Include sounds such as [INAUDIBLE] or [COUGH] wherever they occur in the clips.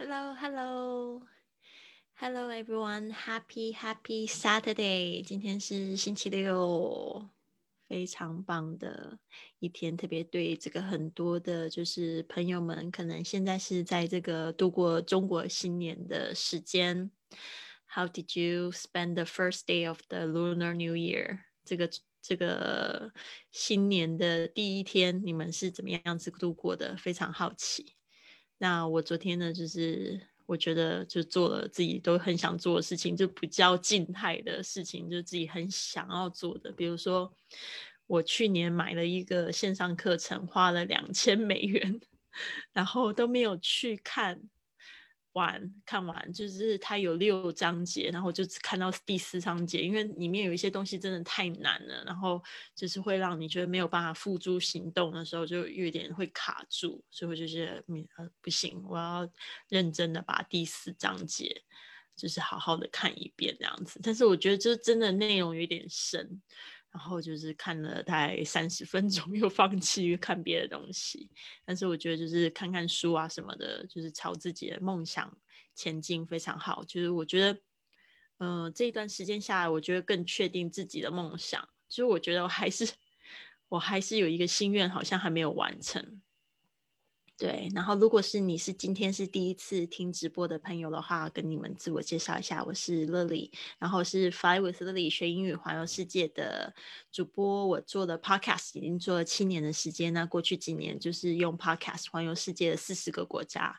Hello, hello, hello, everyone! Happy, happy Saturday! 今天是星期六，非常棒的一天。特别对这个很多的，就是朋友们，可能现在是在这个度过中国新年的时间。How did you spend the first day of the Lunar New Year？这个这个新年的第一天，你们是怎么样子度过的？非常好奇。那我昨天呢，就是我觉得就做了自己都很想做的事情，就比较静态的事情，就自己很想要做的。比如说，我去年买了一个线上课程，花了两千美元，[LAUGHS] 然后都没有去看。完看完就是它有六章节，然后就只看到第四章节，因为里面有一些东西真的太难了，然后就是会让你觉得没有办法付诸行动的时候，就有点会卡住，所以我就觉得呃不行，我要认真的把第四章节就是好好的看一遍这样子。但是我觉得这真的内容有点深。然后就是看了大概三十分钟，又放弃看别的东西。但是我觉得就是看看书啊什么的，就是朝自己的梦想前进非常好。就是我觉得，嗯，这一段时间下来，我觉得更确定自己的梦想。就是我觉得我还是，[LAUGHS] 我还是有一个心愿，好像还没有完成。对，然后如果是你是今天是第一次听直播的朋友的话，跟你们自我介绍一下，我是 Lily，然后是 Fly with Lily 学英语环游世界的主播。我做的 Podcast 已经做了七年的时间，那过去几年就是用 Podcast 环游世界的四十个国家。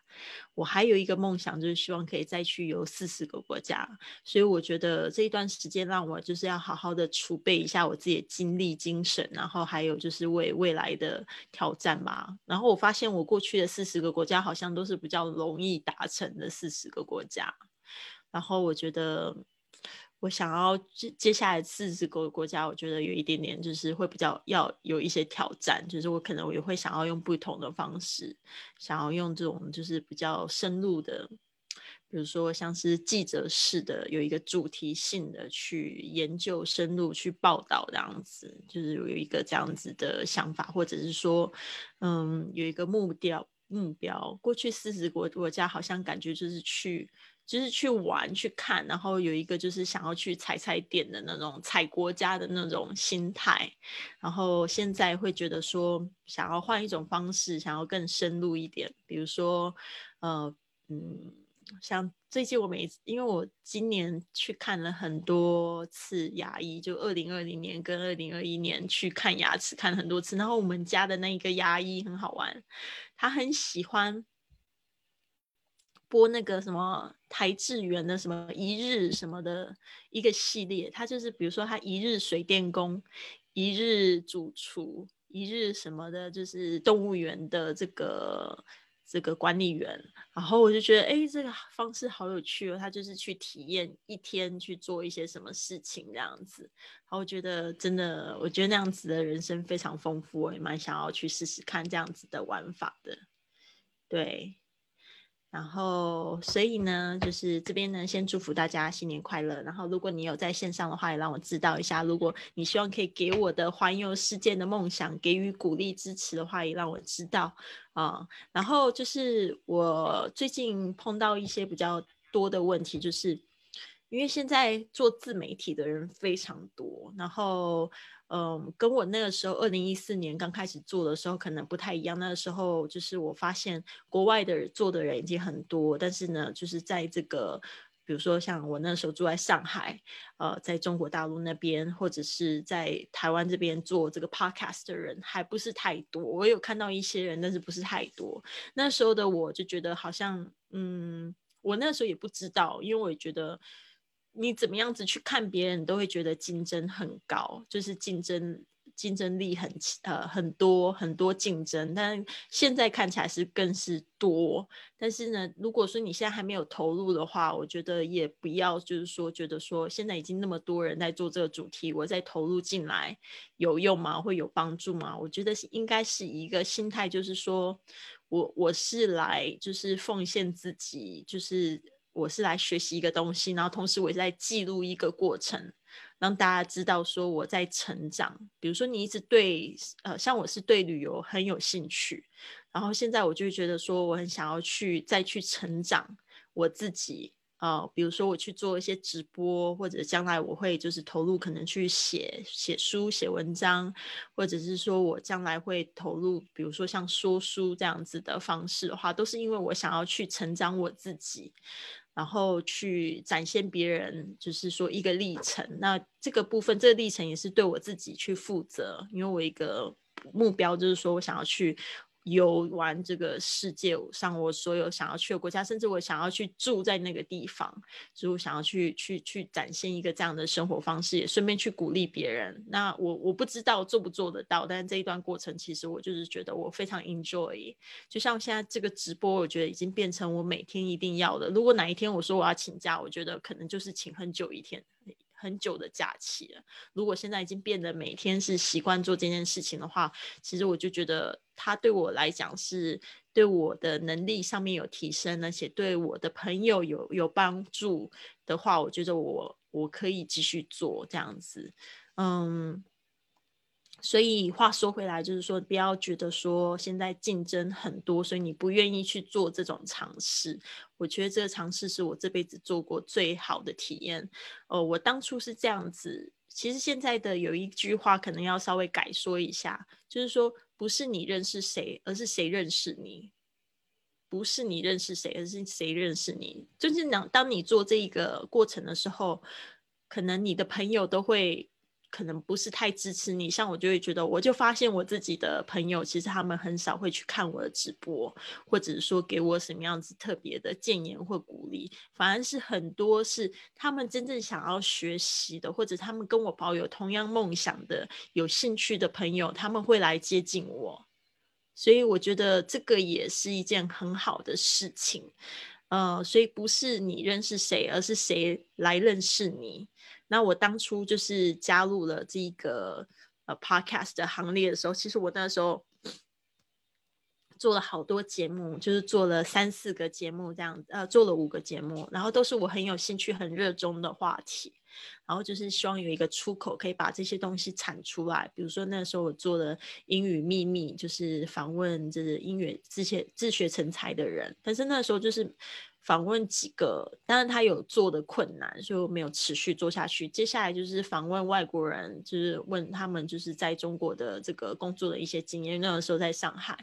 我还有一个梦想，就是希望可以再去游四十个国家。所以我觉得这一段时间让我就是要好好的储备一下我自己的精力、精神，然后还有就是为未来的挑战吧。然后我发现我过去。去的四十个国家好像都是比较容易达成的四十个国家，然后我觉得我想要接接下来四十个国家，我觉得有一点点就是会比较要有一些挑战，就是我可能我也会想要用不同的方式，想要用这种就是比较深入的，比如说像是记者式的，有一个主题性的去研究、深入去报道这样子，就是有一个这样子的想法，或者是说，嗯，有一个目标。目标过去四十国国家好像感觉就是去就是去玩去看，然后有一个就是想要去踩踩点的那种踩国家的那种心态，然后现在会觉得说想要换一种方式，想要更深入一点，比如说呃嗯。像最近我每次，因为我今年去看了很多次牙医，就二零二零年跟二零二一年去看牙齿看了很多次，然后我们家的那一个牙医很好玩，他很喜欢播那个什么台智源的什么一日什么的一个系列，他就是比如说他一日水电工，一日主厨，一日什么的，就是动物园的这个。这个管理员，然后我就觉得，哎，这个方式好有趣哦。他就是去体验一天去做一些什么事情这样子，然后我觉得真的，我觉得那样子的人生非常丰富，我也蛮想要去试试看这样子的玩法的，对。然后，所以呢，就是这边呢，先祝福大家新年快乐。然后，如果你有在线上的话，也让我知道一下。如果你希望可以给我的环游世界的梦想给予鼓励支持的话，也让我知道啊。然后就是我最近碰到一些比较多的问题，就是因为现在做自媒体的人非常多，然后。嗯，跟我那个时候二零一四年刚开始做的时候可能不太一样。那个时候就是我发现国外的做的人已经很多，但是呢，就是在这个，比如说像我那时候住在上海，呃，在中国大陆那边或者是在台湾这边做这个 podcast 的人还不是太多。我有看到一些人，但是不是太多。那时候的我就觉得好像，嗯，我那时候也不知道，因为我也觉得。你怎么样子去看别人，都会觉得竞争很高，就是竞争竞争力很呃很多很多竞争。但现在看起来是更是多。但是呢，如果说你现在还没有投入的话，我觉得也不要就是说觉得说现在已经那么多人在做这个主题，我再投入进来有用吗？会有帮助吗？我觉得是应该是一个心态，就是说我我是来就是奉献自己，就是。我是来学习一个东西，然后同时我也在记录一个过程，让大家知道说我在成长。比如说你一直对呃，像我是对旅游很有兴趣，然后现在我就觉得说我很想要去再去成长我自己。呃，比如说我去做一些直播，或者将来我会就是投入可能去写写书、写文章，或者是说我将来会投入，比如说像说书这样子的方式的话，都是因为我想要去成长我自己，然后去展现别人，就是说一个历程。那这个部分，这个历程也是对我自己去负责，因为我一个目标就是说我想要去。游玩这个世界上，我所有想要去的国家，甚至我想要去住在那个地方，就我想要去去去展现一个这样的生活方式，也顺便去鼓励别人。那我我不知道做不做得到，但是这一段过程，其实我就是觉得我非常 enjoy。就像现在这个直播，我觉得已经变成我每天一定要的。如果哪一天我说我要请假，我觉得可能就是请很久一天。很久的假期了。如果现在已经变得每天是习惯做这件事情的话，其实我就觉得它对我来讲是对我的能力上面有提升，而且对我的朋友有有帮助的话，我觉得我我可以继续做这样子。嗯。所以话说回来，就是说不要觉得说现在竞争很多，所以你不愿意去做这种尝试。我觉得这个尝试是我这辈子做过最好的体验。哦，我当初是这样子。其实现在的有一句话可能要稍微改说一下，就是说不是你认识谁，而是谁认识你；不是你认识谁，而是谁认识你。就是当当你做这一个过程的时候，可能你的朋友都会。可能不是太支持你，像我就会觉得，我就发现我自己的朋友，其实他们很少会去看我的直播，或者是说给我什么样子特别的建言或鼓励，反而是很多是他们真正想要学习的，或者他们跟我保有同样梦想的、有兴趣的朋友，他们会来接近我，所以我觉得这个也是一件很好的事情，呃，所以不是你认识谁，而是谁来认识你。那我当初就是加入了这个呃 podcast 的行列的时候，其实我那时候做了好多节目，就是做了三四个节目这样，呃，做了五个节目，然后都是我很有兴趣、很热衷的话题，然后就是希望有一个出口，可以把这些东西产出来。比如说那时候我做了英语秘密，就是访问就是英语自学自学成才的人，但是那时候就是。访问几个，但是他有做的困难，所以我没有持续做下去。接下来就是访问外国人，就是问他们就是在中国的这个工作的一些经验。那个时候在上海，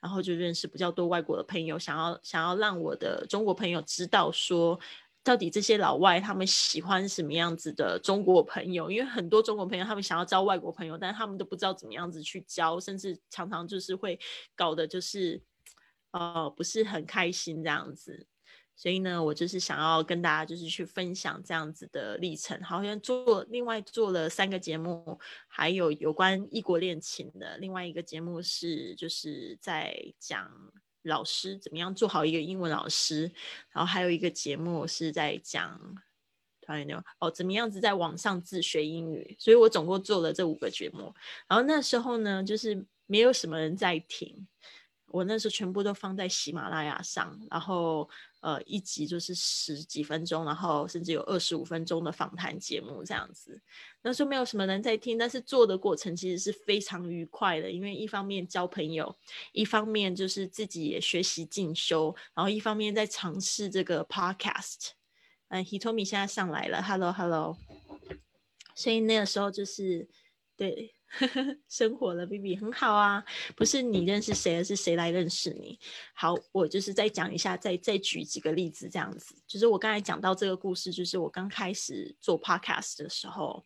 然后就认识比较多外国的朋友，想要想要让我的中国朋友知道说，到底这些老外他们喜欢什么样子的中国朋友。因为很多中国朋友他们想要交外国朋友，但他们都不知道怎么样子去交，甚至常常就是会搞的就是呃不是很开心这样子。所以呢，我就是想要跟大家就是去分享这样子的历程。好像做另外做了三个节目，还有有关异国恋情的。另外一个节目是就是在讲老师怎么样做好一个英文老师。然后还有一个节目是在讲团员牛哦，怎么样子在网上自学英语。所以我总共做了这五个节目。然后那时候呢，就是没有什么人在听。我那时候全部都放在喜马拉雅上，然后。呃，一集就是十几分钟，然后甚至有二十五分钟的访谈节目这样子。那时候没有什么人在听，但是做的过程其实是非常愉快的，因为一方面交朋友，一方面就是自己也学习进修，然后一方面在尝试这个 podcast。嗯，Hitomi 现在上来了，Hello Hello。所以那个时候就是对。[LAUGHS] 生活了，B B 很好啊，不是你认识谁，而是谁来认识你。好，我就是再讲一下，再再举几个例子，这样子。就是我刚才讲到这个故事，就是我刚开始做 Podcast 的时候，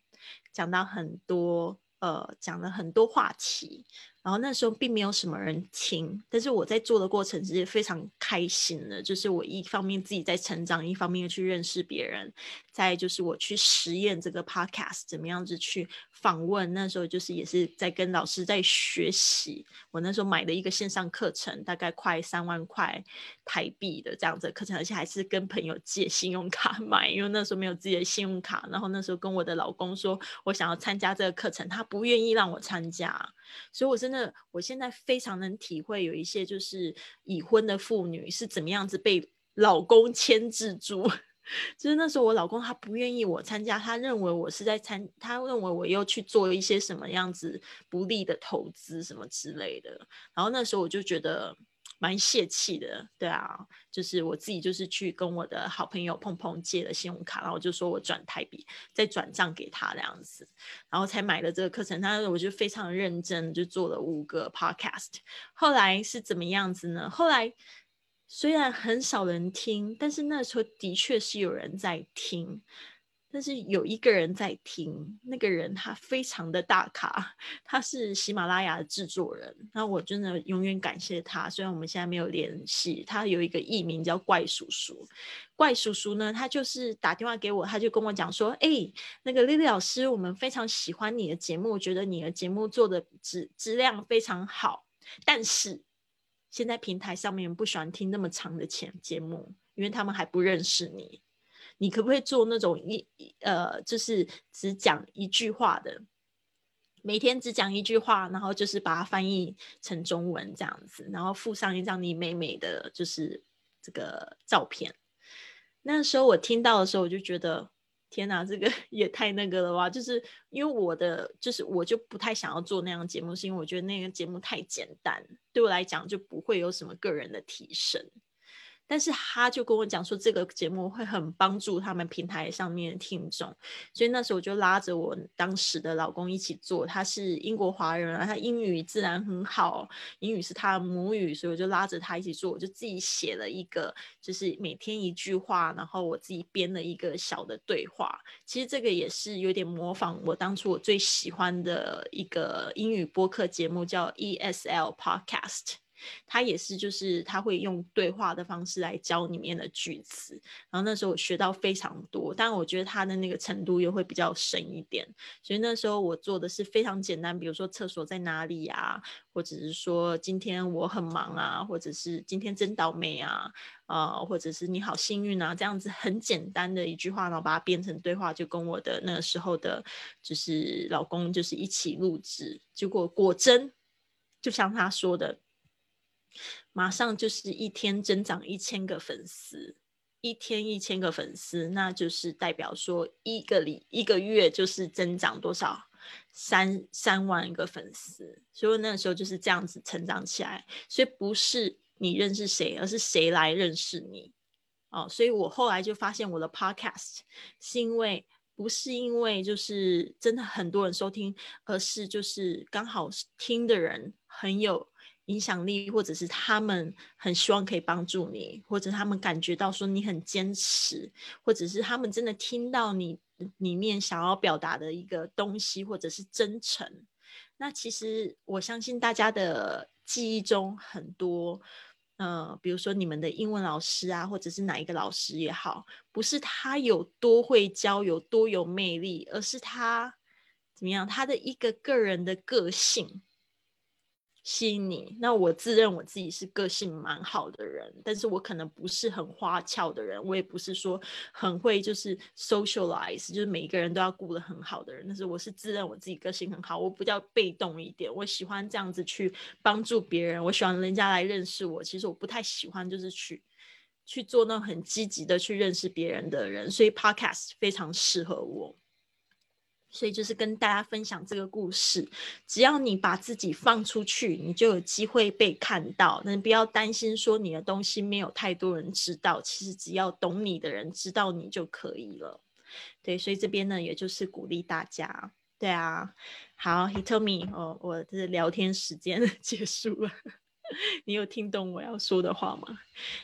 讲到很多，呃，讲了很多话题。然后那时候并没有什么人听，但是我在做的过程是非常开心的，就是我一方面自己在成长，一方面去认识别人，再就是我去实验这个 podcast 怎么样子去访问。那时候就是也是在跟老师在学习。我那时候买的一个线上课程，大概快三万块台币的这样子课程，而且还是跟朋友借信用卡买，因为那时候没有自己的信用卡。然后那时候跟我的老公说我想要参加这个课程，他不愿意让我参加。所以，我真的，我现在非常能体会，有一些就是已婚的妇女是怎么样子被老公牵制住，[LAUGHS] 就是那时候我老公他不愿意我参加，他认为我是在参，他认为我又去做一些什么样子不利的投资什么之类的。然后那时候我就觉得。蛮泄气的，对啊，就是我自己就是去跟我的好朋友碰碰借了信用卡，然后我就说我转台币再转账给他这样子，然后才买了这个课程。他我就非常认真，就做了五个 podcast。后来是怎么样子呢？后来虽然很少人听，但是那时候的确是有人在听。但是有一个人在听，那个人他非常的大咖，他是喜马拉雅的制作人。那我真的永远感谢他，虽然我们现在没有联系。他有一个艺名叫怪叔叔，怪叔叔呢，他就是打电话给我，他就跟我讲说：“哎，那个丽丽老师，我们非常喜欢你的节目，觉得你的节目做的质质量非常好，但是现在平台上面不喜欢听那么长的前节目，因为他们还不认识你。”你可不可以做那种一呃，就是只讲一句话的，每天只讲一句话，然后就是把它翻译成中文这样子，然后附上一张你美美的就是这个照片。那时候我听到的时候，我就觉得天哪，这个 [LAUGHS] 也太那个了吧！就是因为我的，就是我就不太想要做那样的节目，是因为我觉得那个节目太简单，对我来讲就不会有什么个人的提升。但是他就跟我讲说，这个节目会很帮助他们平台上面的听众，所以那时候我就拉着我当时的老公一起做。他是英国华人啊，他英语自然很好，英语是他的母语，所以我就拉着他一起做。我就自己写了一个，就是每天一句话，然后我自己编了一个小的对话。其实这个也是有点模仿我当初我最喜欢的一个英语播客节目，叫 ESL Podcast。他也是，就是他会用对话的方式来教里面的句子，然后那时候我学到非常多，但我觉得他的那个程度又会比较深一点，所以那时候我做的是非常简单，比如说厕所在哪里啊，或者是说今天我很忙啊，或者是今天真倒霉啊，啊，或者是你好幸运啊，这样子很简单的一句话，然后把它变成对话，就跟我的那个时候的，就是老公就是一起录制，结果果真就像他说的。马上就是一天增长一千个粉丝，一天一千个粉丝，那就是代表说一个里一个月就是增长多少三三万个粉丝，所以那个时候就是这样子成长起来。所以不是你认识谁，而是谁来认识你哦。所以我后来就发现我的 podcast 是因为不是因为就是真的很多人收听，而是就是刚好听的人很有。影响力，或者是他们很希望可以帮助你，或者他们感觉到说你很坚持，或者是他们真的听到你里面想要表达的一个东西，或者是真诚。那其实我相信大家的记忆中很多，呃，比如说你们的英文老师啊，或者是哪一个老师也好，不是他有多会教，有多有魅力，而是他怎么样，他的一个个人的个性。吸引你，那我自认我自己是个性蛮好的人，但是我可能不是很花俏的人，我也不是说很会就是 socialize，就是每一个人都要顾得很好的人。但是我是自认我自己个性很好，我比较被动一点，我喜欢这样子去帮助别人，我喜欢人家来认识我。其实我不太喜欢就是去去做那种很积极的去认识别人的人，所以 podcast 非常适合我。所以就是跟大家分享这个故事，只要你把自己放出去，你就有机会被看到。那不要担心说你的东西没有太多人知道，其实只要懂你的人知道你就可以了。对，所以这边呢，也就是鼓励大家。对啊，好，He told me，哦，我的聊天时间 [LAUGHS] 结束了。[LAUGHS] 你有听懂我要说的话吗？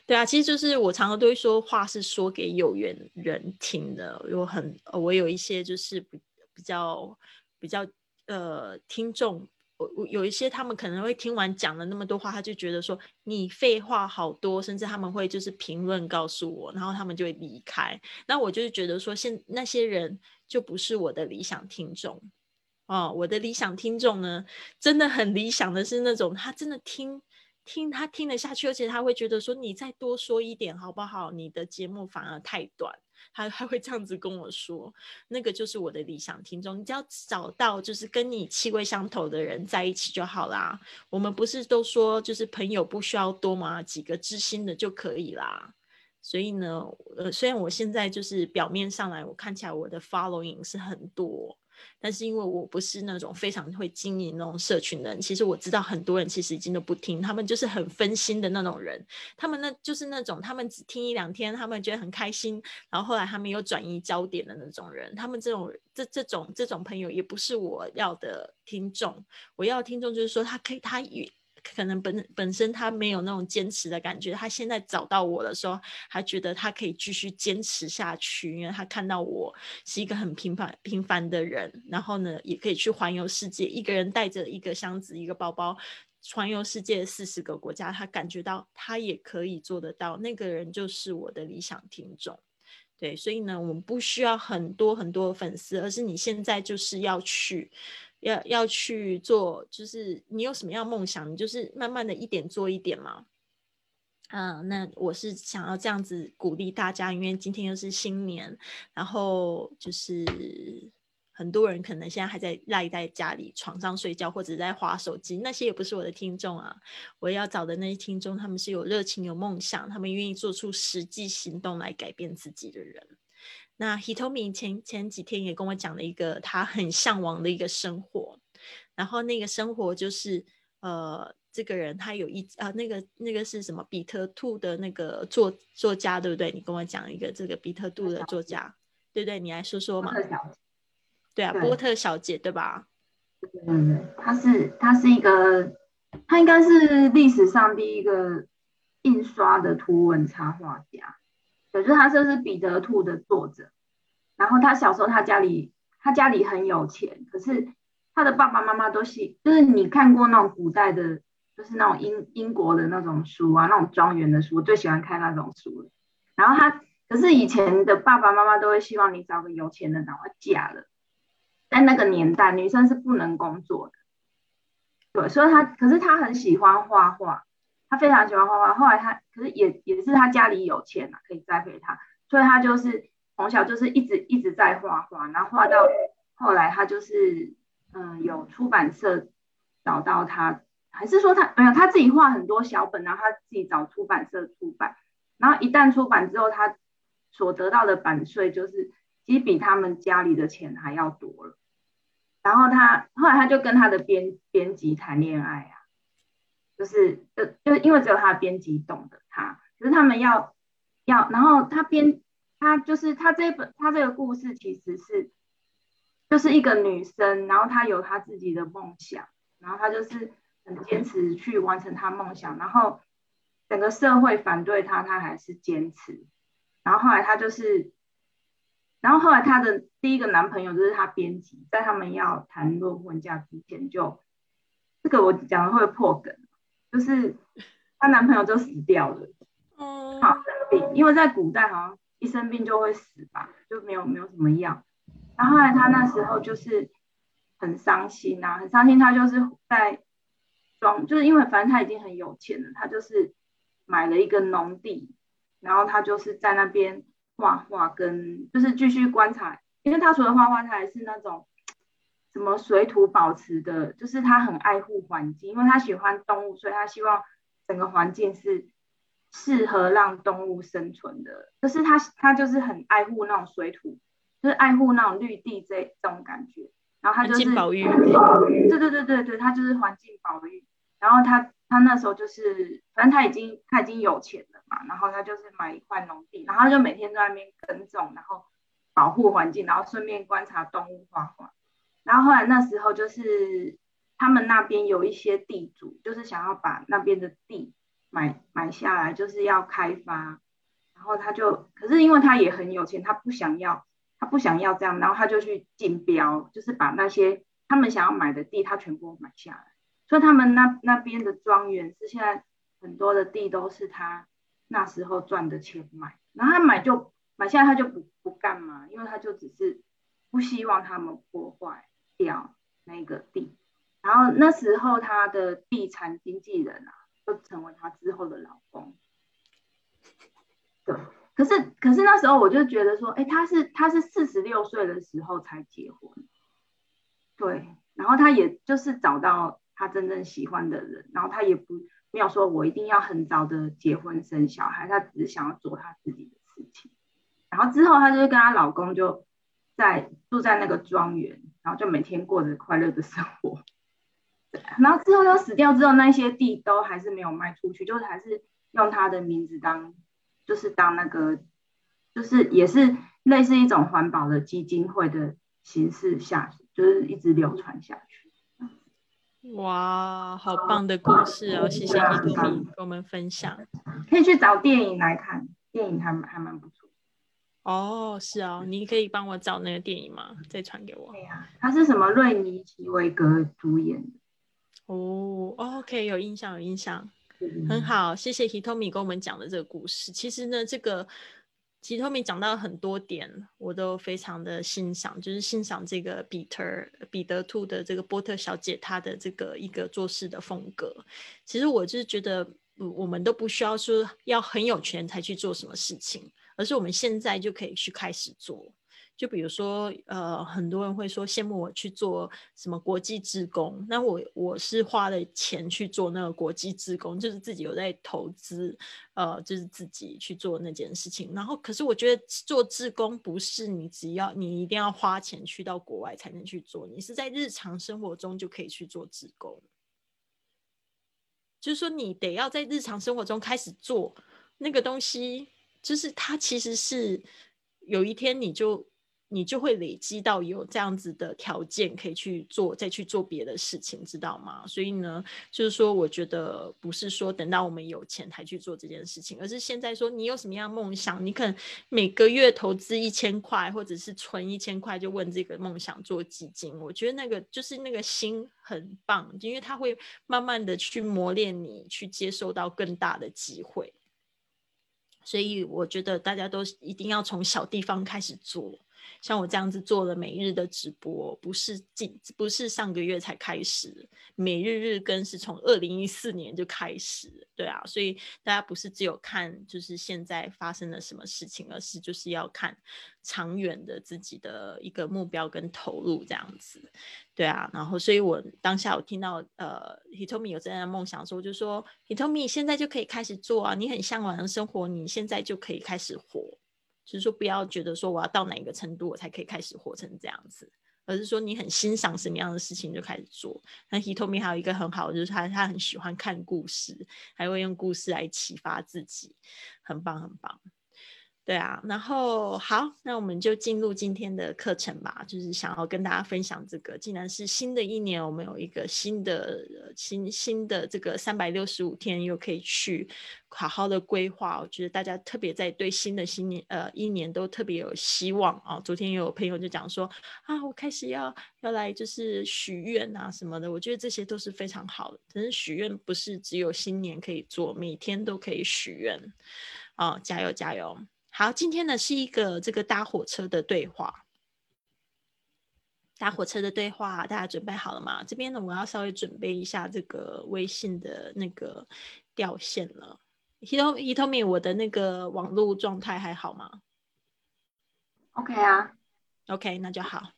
对啊，其实就是我常常都会说话是说给有缘人听的。有很，我有一些就是不。比较比较呃，听众我我有一些他们可能会听完讲了那么多话，他就觉得说你废话好多，甚至他们会就是评论告诉我，然后他们就会离开。那我就是觉得说，现那些人就不是我的理想听众哦。我的理想听众呢，真的很理想的是那种他真的听听他听得下去，而且他会觉得说你再多说一点好不好？你的节目反而太短。他他会这样子跟我说，那个就是我的理想听众。你只要找到就是跟你气味相投的人在一起就好啦。我们不是都说就是朋友不需要多吗？几个知心的就可以啦。所以呢，呃，虽然我现在就是表面上来，我看起来我的 following 是很多。但是因为我不是那种非常会经营那种社群的人，其实我知道很多人其实已经都不听，他们就是很分心的那种人。他们那就是那种他们只听一两天，他们觉得很开心，然后后来他们又转移焦点的那种人。他们这种这这种这种朋友也不是我要的听众。我要听众就是说他可以他与。可能本本身他没有那种坚持的感觉，他现在找到我的时候，还觉得他可以继续坚持下去，因为他看到我是一个很平凡平凡的人，然后呢，也可以去环游世界，一个人带着一个箱子、一个包包，环游世界四十个国家，他感觉到他也可以做得到，那个人就是我的理想听众。对，所以呢，我们不需要很多很多粉丝，而是你现在就是要去。要要去做，就是你有什么样梦想，你就是慢慢的一点做一点嘛。嗯，那我是想要这样子鼓励大家，因为今天又是新年，然后就是很多人可能现在还在赖在家里床上睡觉，或者在划手机，那些也不是我的听众啊。我要找的那些听众，他们是有热情、有梦想，他们愿意做出实际行动来改变自己的人。那 Hitomi 前前几天也跟我讲了一个他很向往的一个生活，然后那个生活就是呃，这个人他有一啊，那个那个是什么？比特兔的那个作作家对不对？你跟我讲一个这个比特兔的作家，对不对？你来说说嘛。对啊，波特小姐对吧？嗯，她是她是一个，她应该是历史上第一个印刷的图文插画家。对，就是他就是彼得兔的作者，然后他小时候他家里他家里很有钱，可是他的爸爸妈妈都是就是你看过那种古代的，就是那种英英国的那种书啊，那种庄园的书，我最喜欢看那种书。然后他可是以前的爸爸妈妈都会希望你找个有钱的，然后嫁了。在那个年代，女生是不能工作的。对，所以他可是他很喜欢画画。他非常喜欢画画，后来他可是也也是他家里有钱啊，可以栽培他，所以他就是从小就是一直一直在画画，然后画到后来他就是嗯有出版社找到他，还是说他没有他自己画很多小本，然后他自己找出版社出版，然后一旦出版之后，他所得到的版税就是其实比他们家里的钱还要多了，然后他后来他就跟他的编编辑谈恋爱啊。就是就就因为只有他的编辑懂得他，可是他们要要，然后他编他就是他这本他这个故事其实是就是一个女生，然后她有她自己的梦想，然后她就是很坚持去完成她梦想，然后整个社会反对她，她还是坚持，然后后来她就是，然后后来她的第一个男朋友就是她编辑，在他们要谈论婚嫁之前就这个我讲的会破梗。就是她男朋友就死掉了，哦，好生病，因为在古代好像一生病就会死吧，就没有没有什么药。然后后来她那时候就是很伤心啊，很伤心。她就是在装，就是因为反正她已经很有钱了，她就是买了一个农地，然后她就是在那边画画，跟就是继续观察。因为她除了画画，她还是那种。什么水土保持的，就是他很爱护环境，因为他喜欢动物，所以他希望整个环境是适合让动物生存的。就是他他就是很爱护那种水土，就是爱护那种绿地这这种感觉。然后他就是保育，对对对对对，他就是环境保育。然后他他那时候就是，反正他已经他已经有钱了嘛，然后他就是买一块农地，然后他就每天在那边耕种，然后保护环境，然后顺便观察动物画画。然后后来那时候就是他们那边有一些地主，就是想要把那边的地买买下来，就是要开发。然后他就，可是因为他也很有钱，他不想要，他不想要这样，然后他就去竞标，就是把那些他们想要买的地，他全部买下来。所以他们那那边的庄园是现在很多的地都是他那时候赚的钱买。然后他买就买下来，他就不不干嘛，因为他就只是不希望他们破坏。掉那个地，然后那时候他的地产经纪人啊，就成为他之后的老公。对，可是可是那时候我就觉得说，哎，他是他是四十六岁的时候才结婚，对，然后他也就是找到他真正喜欢的人，然后他也不没有说我一定要很早的结婚生小孩，她只是想要做她自己的事情。然后之后，她就跟她老公就在住在那个庄园，然后就每天过着快乐的生活。然后之后他死掉之后，那些地都还是没有卖出去，就是还是用他的名字当，就是当那个，就是也是类似一种环保的基金会的形式下，就是一直流传下去。哇，好棒的故事哦！谢谢你跟跟我们分享。可以去找电影来看，电影还还蛮不错。哦，是啊，你可以帮我找那个电影吗？再传给我。对呀，他是什么？瑞尼奇维格主演的。哦，OK，有印象，有印象，很好，谢谢 Hitomi 跟我们讲的这个故事。其实呢，这个 Hitomi 讲到很多点，我都非常的欣赏，就是欣赏这个彼特彼得兔的这个波特小姐她的这个一个做事的风格。其实我就是觉得，我们都不需要说要很有钱才去做什么事情，而是我们现在就可以去开始做。就比如说，呃，很多人会说羡慕我去做什么国际志工，那我我是花了钱去做那个国际志工，就是自己有在投资，呃，就是自己去做那件事情。然后，可是我觉得做志工不是你只要你一定要花钱去到国外才能去做，你是在日常生活中就可以去做志工。就是说，你得要在日常生活中开始做那个东西，就是它其实是有一天你就。你就会累积到有这样子的条件可以去做，再去做别的事情，知道吗？所以呢，就是说，我觉得不是说等到我们有钱才去做这件事情，而是现在说你有什么样梦想，你可能每个月投资一千块，或者是存一千块，就问这个梦想做基金。我觉得那个就是那个心很棒，因为它会慢慢的去磨练你，去接受到更大的机会。所以我觉得大家都一定要从小地方开始做。像我这样子做了每日的直播，不是近，不是上个月才开始，每日日更是从二零一四年就开始，对啊，所以大家不是只有看就是现在发生了什么事情，而是就是要看长远的自己的一个目标跟投入这样子，对啊，然后所以我当下我听到呃，Hitomi 有这样的梦想的时候，我就说 Hitomi 现在就可以开始做啊，你很向往的生活，你现在就可以开始活。就是说，不要觉得说我要到哪一个程度我才可以开始活成这样子，而是说你很欣赏什么样的事情就开始做。那 Hitomi 还有一个很好，就是他他很喜欢看故事，还会用故事来启发自己，很棒很棒。对啊，然后好，那我们就进入今天的课程吧。就是想要跟大家分享这个，既然是新的一年，我们有一个新的新新的这个三百六十五天，又可以去好好的规划。我觉得大家特别在对新的新年呃一年都特别有希望啊。昨天有朋友就讲说啊，我开始要要来就是许愿啊什么的。我觉得这些都是非常好的。可是许愿不是只有新年可以做，每天都可以许愿啊！加油加油！好，今天呢是一个这个搭火车的对话，搭火车的对话，大家准备好了吗？这边呢，我要稍微准备一下这个微信的那个掉线了。Hito Hitomi，我的那个网络状态还好吗？OK 啊，OK，那就好。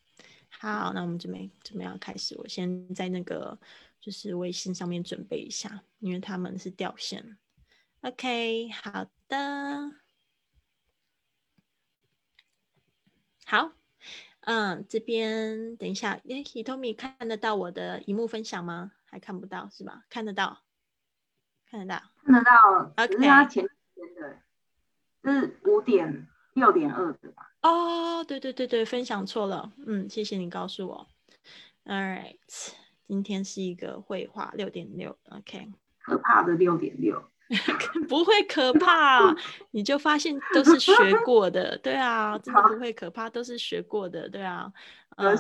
好，那我们准备准备要开始，我先在那个就是微信上面准备一下，因为他们是掉线。OK，好的。好，嗯，这边等一下，哎，Hitomi 看得到我的荧幕分享吗？还看不到是吧？看得到，看得到，看得到。只是他前天的，是五点六点二的吧？哦，对对对对，分享错了，嗯，谢谢你告诉我。All right，今天是一个绘画六点六，OK，可怕的六点六。[LAUGHS] 不会可怕，你就发现都是学过的，对啊，真的不会可怕，都是学过的，对啊，嗯，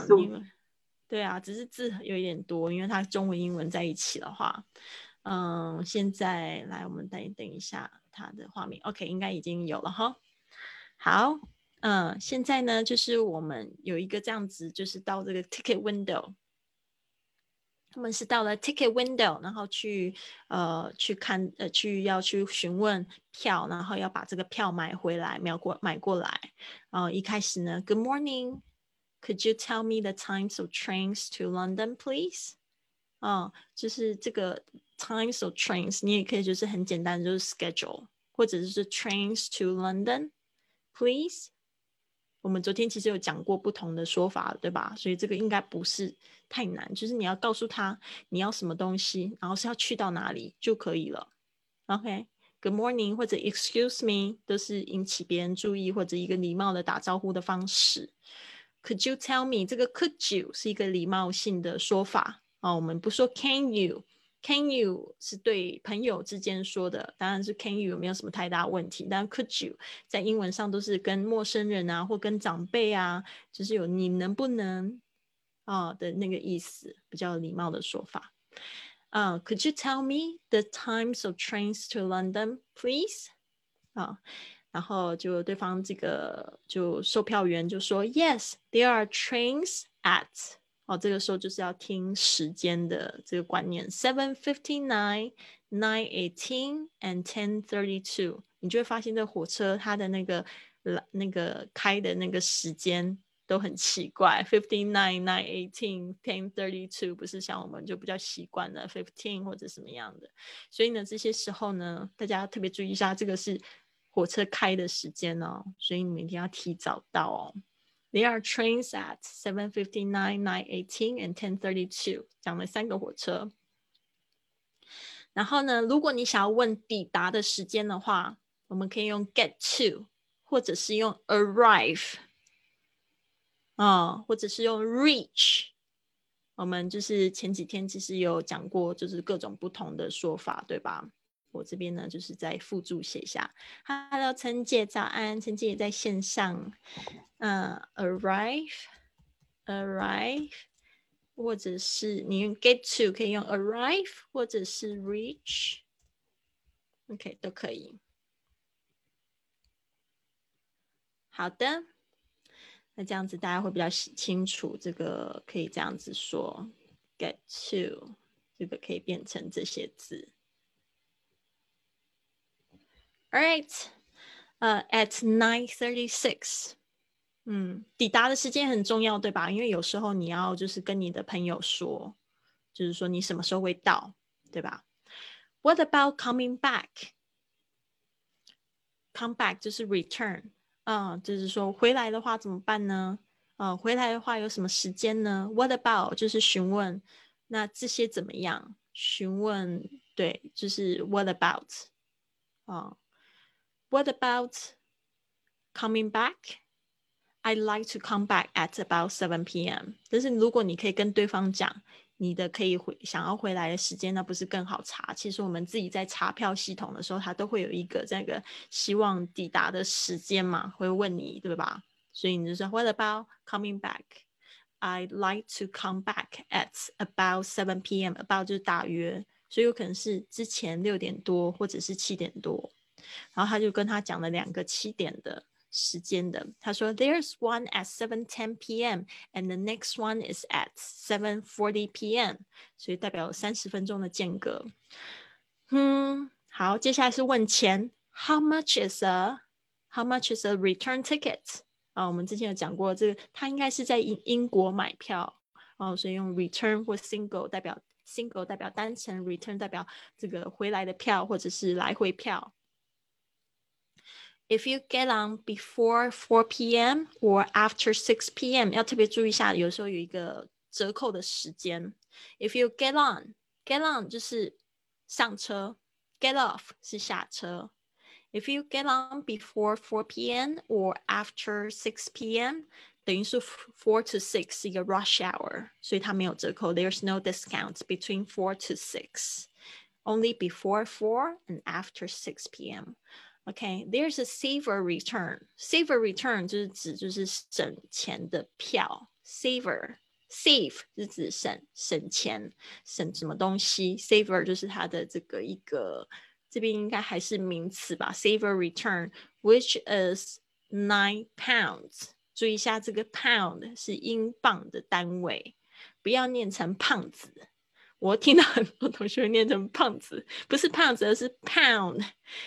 对啊，只是字有一点多，因为它中文英文在一起的话，嗯，现在来，我们等等一下它的画面，OK，应该已经有了哈。好，嗯，现在呢，就是我们有一个这样子，就是到这个 ticket window。他们是到了 ticket window，然后去呃去看呃去要去询问票，然后要把这个票买回来，买过买过来。然后一开始呢，Good morning，Could you tell me the times of trains to London, please？啊，就是这个 times of trains，你也可以就是很简单，就是 schedule，或者是 trains to London，please。我们昨天其实有讲过不同的说法，对吧？所以这个应该不是太难，就是你要告诉他你要什么东西，然后是要去到哪里就可以了。OK，Good morning 或者 Excuse me 都是引起别人注意或者一个礼貌的打招呼的方式。Could you tell me？这个 Could you 是一个礼貌性的说法啊，我们不说 Can you。Can you 是对朋友之间说的，当然是 Can you 没有什么太大问题。但 Could you 在英文上都是跟陌生人啊，或跟长辈啊，就是有你能不能啊的那个意思，比较礼貌的说法。啊，Could you tell me the times of trains to London, please？啊，然后就对方这个就售票员就说，Yes, there are trains at。哦，这个时候就是要听时间的这个观念，seven fifty nine, nine eighteen, and ten thirty two。你就会发现这火车它的那个那个开的那个时间都很奇怪，fifty nine, nine eighteen, ten thirty two，不是像我们就比较习惯的 fifteen 或者什么样的。所以呢，这些时候呢，大家特别注意一下，这个是火车开的时间哦，所以你们一定要提早到哦。There are trains at seven fifty nine, nine eighteen, and ten thirty two。讲了三个火车。然后呢，如果你想要问抵达的时间的话，我们可以用 get to，或者是用 arrive，啊，或者是用 reach。我们就是前几天其实有讲过，就是各种不同的说法，对吧？我这边呢，就是在附注写下。Hello，陈姐，早安。陈姐也在线上。嗯，arrive，arrive，或者是你用 get to 可以用 arrive，或者是 reach，OK 都可以。好的，那这样子大家会比较清楚，这个可以这样子说，get to 这个可以变成这些字。All right, uh, at nine thirty-six. 嗯，抵达的时间很重要，对吧？因为有时候你要就是跟你的朋友说，就是说你什么时候会到，对吧？What about coming back? Come back 就是 return，嗯，就是说回来的话怎么办呢？嗯，回来的话有什么时间呢？What about 就是询问，那这些怎么样？询问，对，就是 What about？啊。What about coming back? I'd like to come back at about seven p.m. 但是如果你可以跟对方讲你的可以回想要回来的时间，那不是更好查？其实我们自己在查票系统的时候，它都会有一个这个希望抵达的时间嘛，会问你对吧？所以你就说 What about coming back? I'd like to come back at about seven p.m. About 就是大约，所以有可能是之前六点多或者是七点多。 然后他就跟他讲了两个七点的时间的。他说：“There's one at seven ten p.m. and the next one is at seven forty p.m.” 所以代表三十分钟的间隔。嗯，好，接下来是问钱。How much is a How much is a return ticket？啊，我们之前有讲过，这个他应该是在英英国买票哦，所以用 return 或 single 代表 single 代表单程，return 代表这个回来的票或者是来回票。 If you get on before 4 p.m. or after 6 p.m. 要特别注意一下，有时候有一个折扣的时间。If you get on, get on 就是上车，get off 是下车。If you get on before 4 p.m. or after 6 p.m. 等于是 four to six 是一个 rush hour，所以它没有折扣。There's no discount between four to six, only before four and after 6 p.m. OK, there's a saver return. Saver return 就是指就是省钱的票。Saver save 是指省省钱省什么东西？Saver 就是它的这个一个这边应该还是名词吧？Saver return, which is nine pounds。注意一下，这个 pound 是英镑的单位，不要念成胖子。我听到很多同学念成胖子，不是胖子，而是 pound。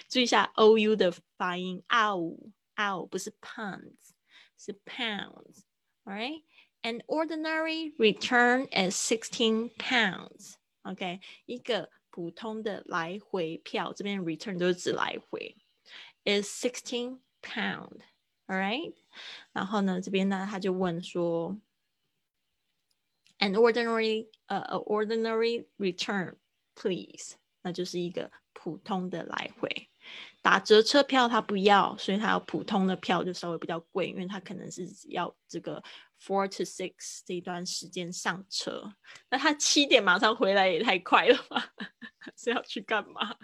注意一下 o u 的发音，ow ow 不是 pounds，是 pounds。Alright，an ordinary return is sixteen pounds。 OK，一个普通的来回票，这边 return 都是指来回，is sixteen pound。All right，然后呢，这边呢他就问说 ，an ordinary 呃、uh, ordinary return please，那就是一个普通的来回。打折车票他不要，所以他要普通的票就稍微比较贵，因为他可能是要这个 four to six 这一段时间上车。那他七点马上回来也太快了吧？是要去干嘛？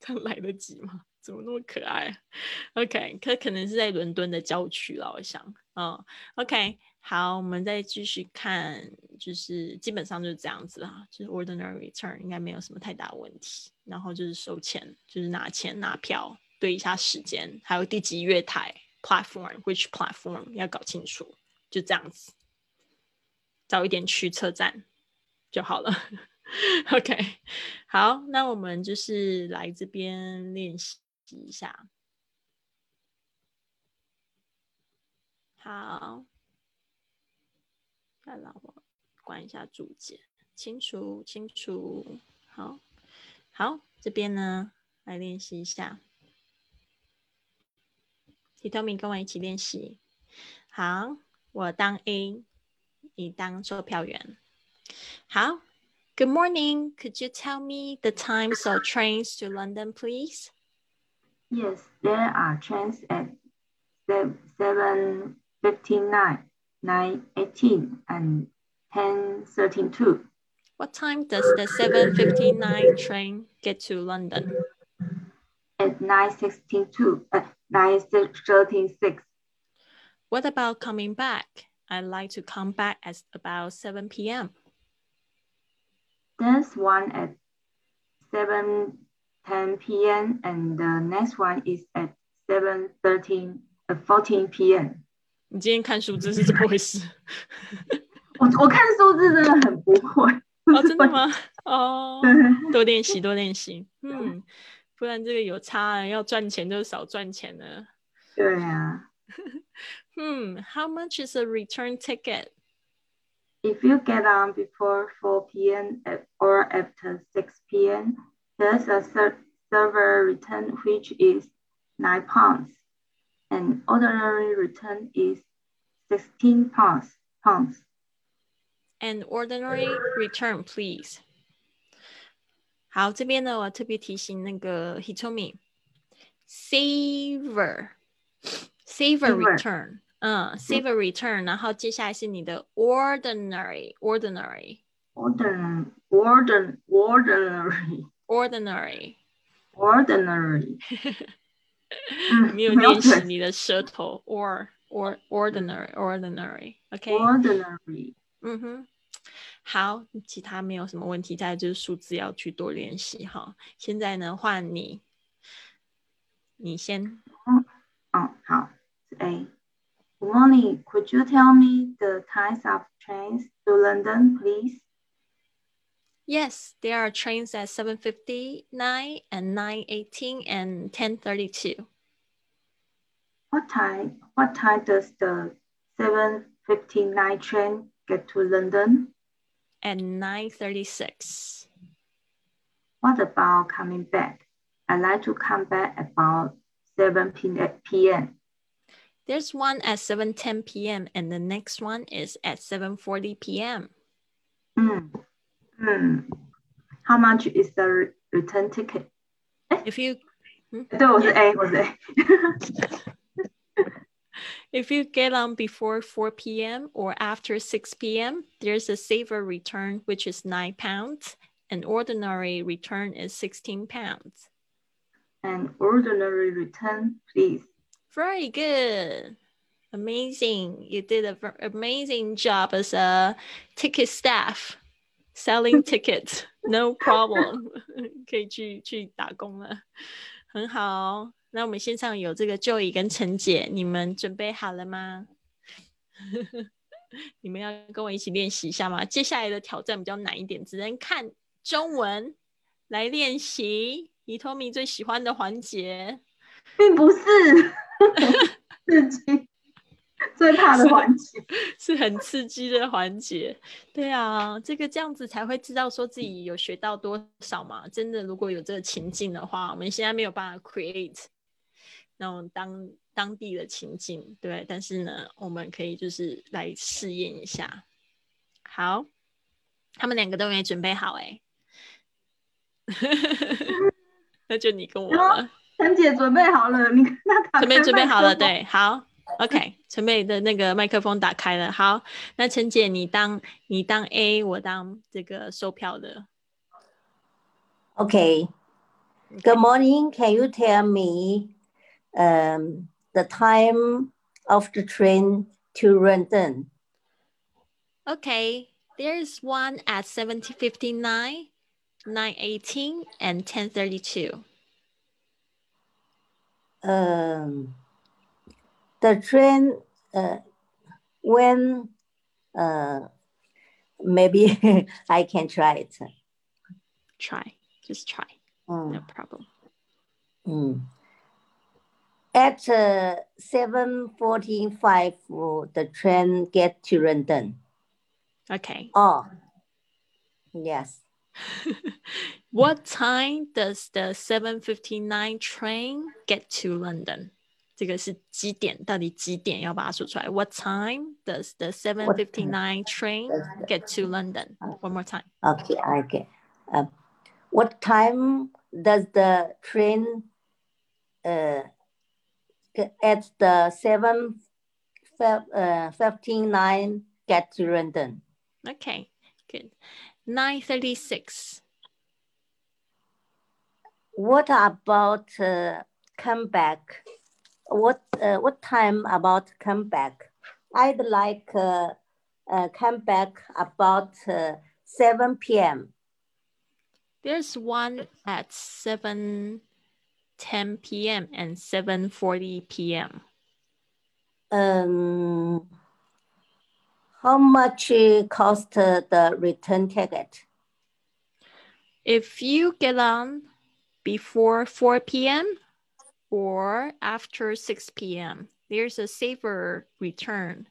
他来得及吗？怎么那么可爱？OK，他可能是在伦敦的郊区了，我想。嗯，OK，好，我们再继续看，就是基本上就是这样子啊，就是 ordinary return 应该没有什么太大问题。然后就是收钱，就是拿钱拿票，对一下时间，还有第几月台 platform，which platform 要搞清楚，就这样子，早一点去车站就好了。[LAUGHS] OK，好，那我们就是来这边练习。一下，好，再让我关一下注解，清除清除，好，好，这边呢来练习一下，李透明跟我一起练习，好，我当 A，你当售票员，好，Good morning, could you tell me the times of trains to London, please? Yes, there are trains at seven fifty nine. 7.59, 9.18, and 10.13 too. What time does the 7.59 train get to London? At 9.62, uh, 9.36. What about coming back? I'd like to come back at about 7 p.m. There's one at 7 10 p.m. and the next one is at 7 13 uh, 14 p.m. 你今天看数字是怎么回事？我我看数字真的很不会。哦，真的吗？哦，多练习，多练习。嗯，不然这个有差，要赚钱就少赚钱了。对啊。hmm, how much is a return ticket? If you get on before 4 p.m. or after 6 p.m., there's a server return which is 9 pounds, and ordinary return is 16 pounds. pounds. And ordinary return, please. 好，这边呢，我特别提醒那个 Hitomi saver saver return，嗯，saver return，然后接下来是你的 ordinary ordinary ordinary ordinary ordinary ordinary， [LAUGHS] 没有练习你的舌头，or or ordinary ordinary，OK ordinary，嗯哼，好，其他没有什么问题，再就是数字要去多练习哈。现在呢，换你，你先。嗯，哦，好，是 A。Good morning. Could you tell me the times of trains to London, please? Yes, there are trains at 7.59 and 9.18 and 10.32. What time, what time does the 7.59 train get to London? At 9.36. What about coming back? I'd like to come back about 7 p.m. There's one at 7.10 p.m. and the next one is at 7.40 p.m. Mm. Hmm. How much is the return ticket? If you hmm? was A was A. [LAUGHS] if you get on before 4 p.m. or after 6 p.m., there's a saver return, which is 9 pounds. An ordinary return is 16 pounds. An ordinary return, please. Very good. Amazing. You did an amazing job as a ticket staff selling tickets, no problem，[LAUGHS] 可以去去打工了，很好。那我们线上有这个 Joey 跟陈姐，你们准备好了吗？[LAUGHS] 你们要跟我一起练习一下吗？接下来的挑战比较难一点，只能看中文来练习。伊托米最喜欢的环节，并不是，[LAUGHS] 自己 [LAUGHS] 最怕的环节，[LAUGHS] 是很刺激的环节。对啊，这个这样子才会知道说自己有学到多少嘛。真的，如果有这个情境的话，我们现在没有办法 create 那种当当地的情境，对。但是呢，我们可以就是来试验一下。好，他们两个都没准备好哎。[LAUGHS] 那就你跟我了。陈姐准备好了，你看他准备准备好了，对，好 ，OK，陈美的那个麦克风打开了，好，那陈姐你当你当 A，我当这个售票的。OK，Good morning，Can you tell me, um, the time of the train to London? Okay, there's one at seventy fifty nine. 918 and 1032. Um, the train, uh, when, uh, maybe [LAUGHS] I can try it. Try, just try. Mm. No problem. Mm. At uh, 7.45, the train get to London. Okay. Oh, yes. [LAUGHS] what time does the 7:59 train get to London？这个是几点？到底几点？要把它说出来。What time does the 7:59 train get to London? One more time. Okay, I get. Uh, what time does the train uh, at the 7 uh, 59 get to London? Okay, good. 936. What about uh, come back? What uh, what time about come back? I'd like uh, uh, come back about uh, 7 p.m. There's one at 7 10 p.m. and 7:40 p.m. Um, how much cost the return ticket? If you get on before 4 p.m or after 6 p.m., there's a saver return,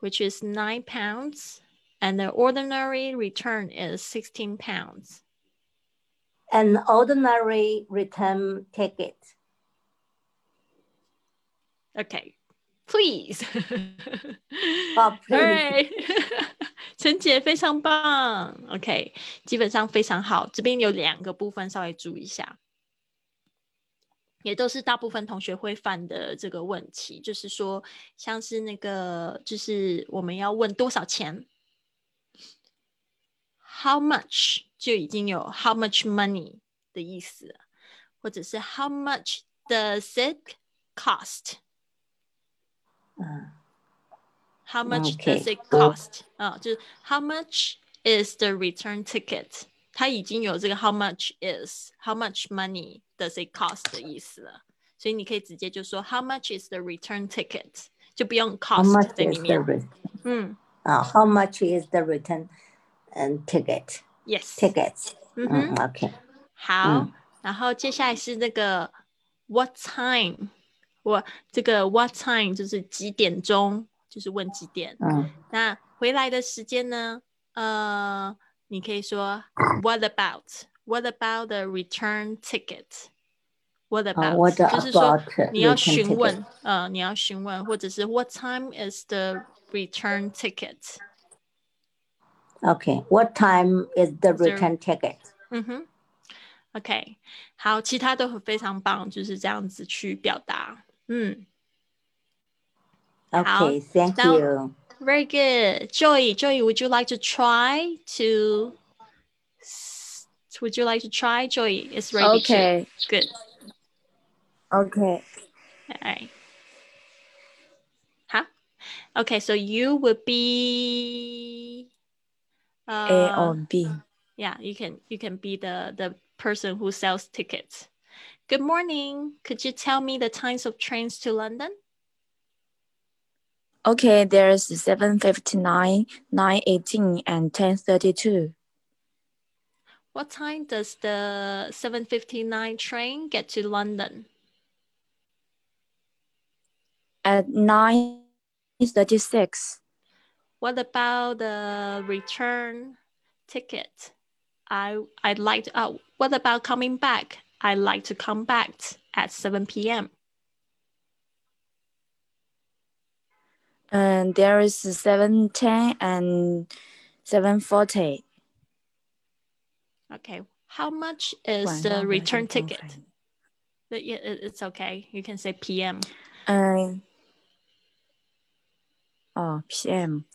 which is nine pounds, and the ordinary return is 16 pounds. An ordinary return ticket. Okay, please. [LAUGHS] Oh, please. Alright. [LAUGHS] 陈姐非常棒，OK，基本上非常好。这边有两个部分稍微注意一下， 也都是大部分同学会犯的这个问题，就是说，像是那个，就是我们要问多少钱，How much 就已经有 How much money 的意思了，或者是 How much does it cost？嗯 How much does it cost？啊、就是 How much is the return ticket？它已经有这个 How much is How much money does it cost 的意思了，所以你可以直接就说 How much is the return ticket？就不用 How cost much 在里 is the 面。 re- 嗯 uh, How much is the return and ticket? ，Yes。 Tickets. 嗯哼。 Mm, okay. 好，嗯然后接下来是那个 what time，我这个 what time 就是几点钟，就是问几点。 Mm. 那回来的时间呢？呃，你可以说 What about？What about the return ticket？What about？、 Uh, what 就是说 about 你要 return 询 ticket? 问，呃，你要询问，或者是 What time is the return ticket？ Okay. What time is the Is there- return ticket? 嗯哼，OK，好，其他都很非常棒，就是这样子去表达。嗯 Okay. Thank now- you. ，Very good. Joy, Joy, would you like to try to? Would you like to try? Joy is ready. Okay. Good. Okay. All right. Huh? Okay, so you would be uh, A or B. yeah, you can you can be the the person who sells tickets. Good morning. Could you tell me the times of trains to London? Okay, there's 759, 918, and 1032. What time does the 7:59 train get to London? At 9:36. What about the return ticket? I I'd like to. Uh, what about coming back? I'd like to come back at seven p.m. And there is seven ten and seven forty. Okay. How much is the return ticket? It's okay. You can say PM. Um. Uh, oh, PM.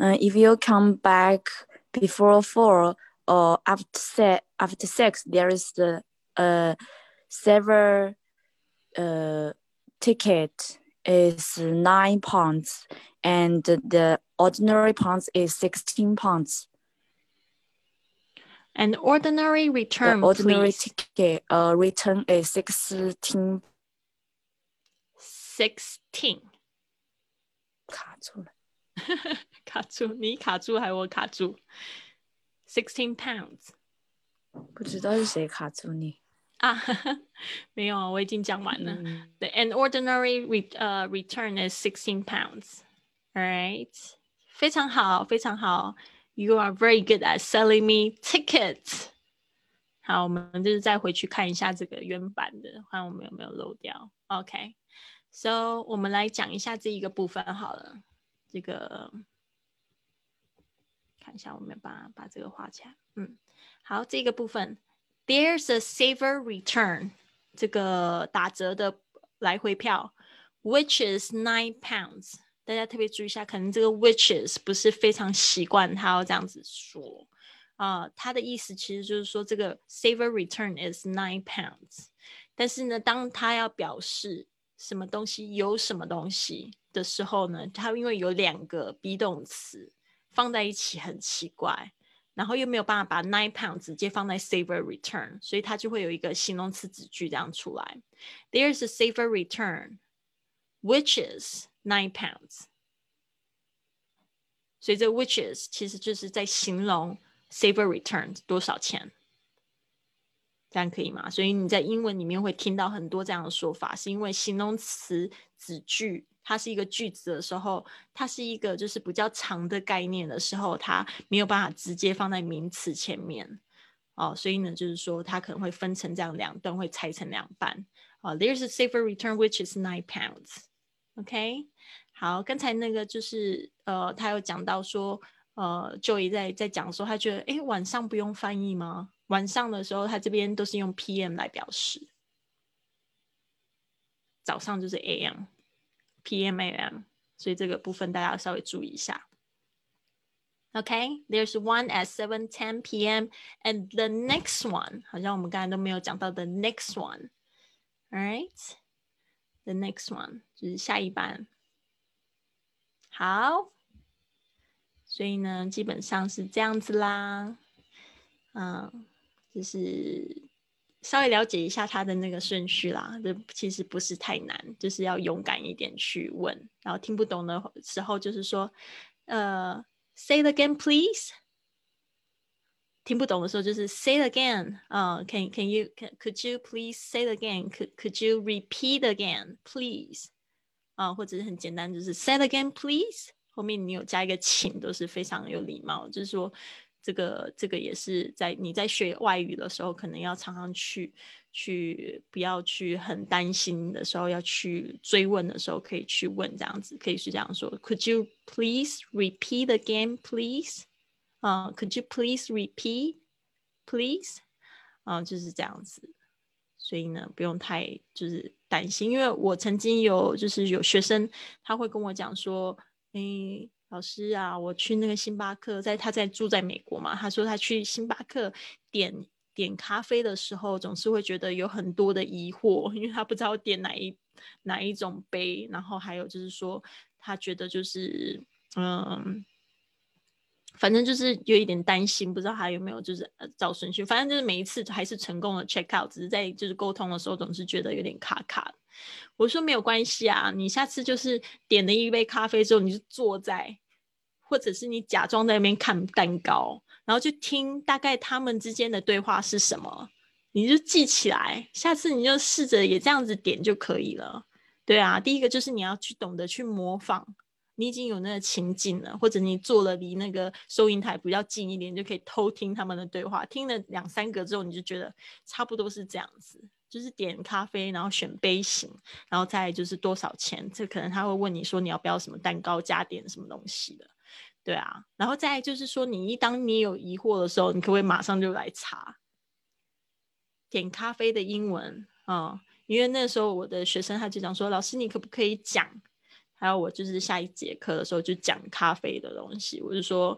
Uh, if you come back before four or after se- after six, there is the uh, several uh, ticket is nine pounds, and the ordinary pounds is sixteen pounds. An ordinary The return, ordinary please. ticket uh return is sixteen. Sixteen. 卡住了。卡住，你卡住还是我卡住？Sixteen pounds [LAUGHS] 不知道是谁卡住你。啊，没有啊，我已经讲完了。嗯 The an [LAUGHS] ordinary re 呃、return is sixteen pounds. All right，非常好，非常好。 You are very good at selling me tickets. 好，我们就是再回去看一下这个原版的，看我们有没有漏掉。OK，so、我们来讲一下这一个部分好了。这个看一下我们有没有把把这个画起来。嗯，好，这个部分，There's a saver return，这个打折的来回票，which is nine pounds。 大家特别注意一下，可能这个 which is 不是非常习惯他要这样子说啊、它的意思其实就是说这个 saver return is nine pounds。但是呢，当他要表示什么东西有什么东西的时候呢，它因为有两个 be 动词放在一起很奇怪，然后又没有办法把 nine pounds 直接放在 saver return，所以它就会有一个形容词子句这样出来。There is a saver return, which is nine pounds。所以这 which is 其实就是在形容 saver return 多少钱。这样可以吗？所以你在英文里面会听到很多这样的说法，是因为形容词子句它是一个句子的时候，它是一个就是比较长的概念的时候，它没有办法直接放在名词前面哦，所以呢，就是说它可能会分成这样两段，会拆成两半哦。There's a safer return which is nine pounds. OK，好，刚才那个就是呃，他有讲到说，呃，Joy 在在讲说，他觉得诶，晚上不用翻译吗？晚上的时候，他这边都是用 PM 来表示，早上就是 AM，PM AM，所以这个部分大家要稍微注意一下。OK，There's one at 7:10 p.m. and the next one，好像我们刚才都没有讲到 the next one alright the next one 就是下一班。好，所以呢，基本上是这样子啦。嗯，就是稍微了解一下它的那个顺序啦。这其实不是太难，就是要勇敢一点去问。然后听不懂的时候，就是说，呃，say again please。听不懂的时候就是 say again，啊、c a n can you can could you please say again？Could could you repeat again please？啊、或者是很简单，就是 say again please。后面你有加一个请，都是非常有礼貌，就是说这个这个也是在你在学外语的时候，可能要常常去去不要去很担心的时候，要去追问的时候，可以去问这样子，可以是这样说：Could you please repeat again, please？啊、c o u l d you please repeat, please？啊、就是这样子。所以呢，不用太就是担心，因为我曾经有就是有学生他会跟我讲说，诶，老师啊，我去那个星巴克，在他在住在美国嘛，他说他去星巴克点点咖啡的时候，总是会觉得有很多的疑惑，因为他不知道点哪一哪一种杯，然后还有就是说他觉得就是嗯。反正就是有一点担心，不知道还有没有就是呃照顺序。反正就是每一次还是成功的 check out，只是在就是沟通的时候总是觉得有点卡卡。我说没有关系啊，你下次就是点了一杯咖啡之后，你就坐在，或者是你假装在那边看蛋糕，然后就听大概他们之间的对话是什么，你就记起来，下次你就试着也这样子点就可以了。对啊，第一个就是你要去懂得去模仿你已经有那个情境了，或者你坐了离那个收银台比较近一点，就可以偷听他们的对话。听了两三个之后，你就觉得差不多是这样子，就是点咖啡，然后选杯型，然后再就是多少钱。这可能他会问你说你要不要什么蛋糕加点什么东西的，对啊。然后再就是说，你一当你有疑惑的时候，你可不可以马上就来查点咖啡的英文啊？因为那时候我的学生他就讲说，老师你可不可以讲？还有我就是下一节课的时候就讲咖啡的东西，我就说，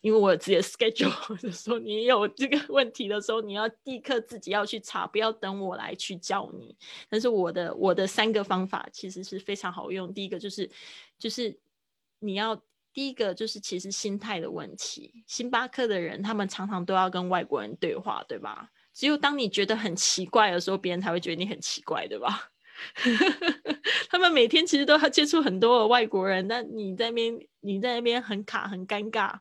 因为我有自己的 [LAUGHS] schedule，我就说你有这个问题的时候，你要立刻自己要去查，不要等我来去教你。但是我的我的三个方法其实是非常好用。第一个就是就是你要第一个就是其实心态的问题。星巴克的人他们常常都要跟外国人对话，对吧？只有当你觉得很奇怪的时候，别人才会觉得你很奇怪，对吧？[LAUGHS] 他们每天其实都要接触很多的外国人，那你在那边你在那边很卡很尴尬，